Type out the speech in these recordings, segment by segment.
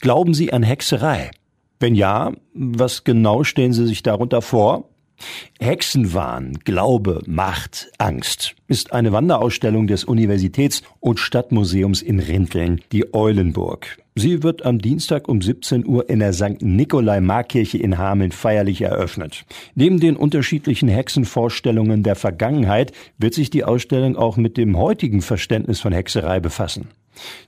Glauben Sie an Hexerei? Wenn ja, was genau stellen Sie sich darunter vor? Hexenwahn, Glaube, Macht, Angst ist eine Wanderausstellung des Universitäts- und Stadtmuseums in Rinteln, die Eulenburg. Sie wird am Dienstag um 17 Uhr in der St. Nikolai-Markkirche in Hameln feierlich eröffnet. Neben den unterschiedlichen Hexenvorstellungen der Vergangenheit wird sich die Ausstellung auch mit dem heutigen Verständnis von Hexerei befassen.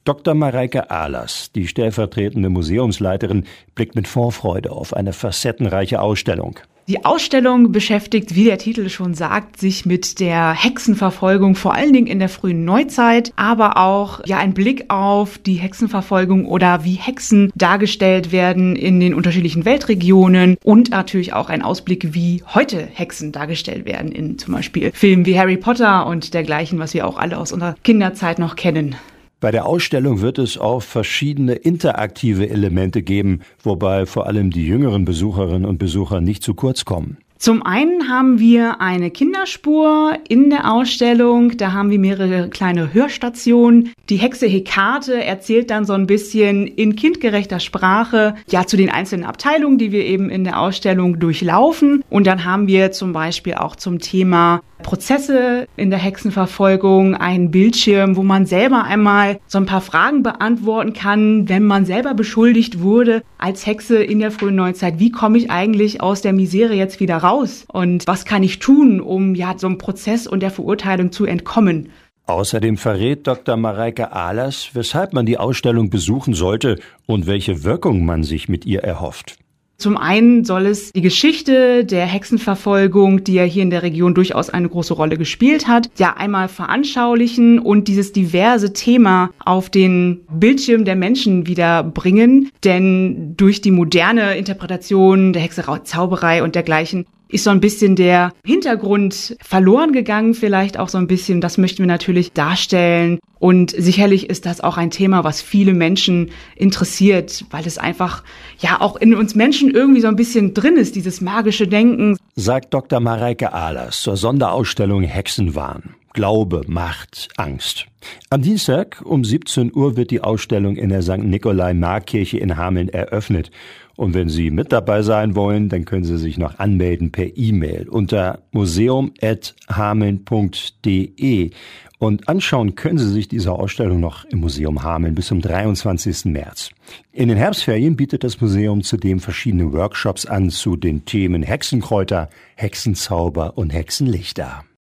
Dr. Mareike Ahlers, die stellvertretende Museumsleiterin, blickt mit Vorfreude auf eine facettenreiche Ausstellung. Die Ausstellung beschäftigt, wie der Titel schon sagt, sich mit der Hexenverfolgung, vor allen Dingen in der frühen Neuzeit, aber auch ja ein Blick auf die Hexenverfolgung oder wie Hexen dargestellt werden in den unterschiedlichen Weltregionen und natürlich auch ein Ausblick, wie heute Hexen dargestellt werden in zum Beispiel Filmen wie Harry Potter und dergleichen, was wir auch alle aus unserer Kinderzeit noch kennen. Bei der Ausstellung wird es auch verschiedene interaktive Elemente geben, wobei vor allem die jüngeren Besucherinnen und Besucher nicht zu kurz kommen. Zum einen haben wir eine Kinderspur in der Ausstellung. Da haben wir mehrere kleine Hörstationen. Die Hexe Hekate erzählt dann so ein bisschen in kindgerechter Sprache, ja, zu den einzelnen Abteilungen, die wir eben in der Ausstellung durchlaufen. Und dann haben wir zum Beispiel auch zum Thema Prozesse in der Hexenverfolgung, einen Bildschirm, wo man selber einmal so ein paar Fragen beantworten kann, wenn man selber beschuldigt wurde als Hexe in der frühen Neuzeit. Wie komme ich eigentlich aus der Misere jetzt wieder raus? Und was kann ich tun, um ja so einem Prozess und der Verurteilung zu entkommen? Außerdem verrät Dr. Mareike Ahlers, weshalb man die Ausstellung besuchen sollte und welche Wirkung man sich mit ihr erhofft. Zum einen soll es die Geschichte der Hexenverfolgung, die ja hier in der Region durchaus eine große Rolle gespielt hat, ja einmal veranschaulichen und dieses diverse Thema auf den Bildschirm der Menschen wieder bringen. Denn durch die moderne Interpretation der Hexerei, Zauberei und dergleichen ist so ein bisschen der Hintergrund verloren gegangen, vielleicht auch so ein bisschen. Das möchten wir natürlich darstellen. Und sicherlich ist das auch ein Thema, was viele Menschen interessiert, weil es einfach ja auch in uns Menschen irgendwie so ein bisschen drin ist, dieses magische Denken. Sagt Dr. Mareike Ahlers zur Sonderausstellung Hexenwahn. Glaube, Macht, Angst. Am Dienstag um 17 Uhr wird die Ausstellung in der St. Nikolai-Markkirche in Hameln eröffnet. Und wenn Sie mit dabei sein wollen, dann können Sie sich noch anmelden per E-Mail unter museum.hameln.de. Und anschauen können Sie sich diese Ausstellung noch im Museum Hameln bis zum 23. März. In den Herbstferien bietet das Museum zudem verschiedene Workshops an zu den Themen Hexenkräuter, Hexenzauber und Hexenlichter.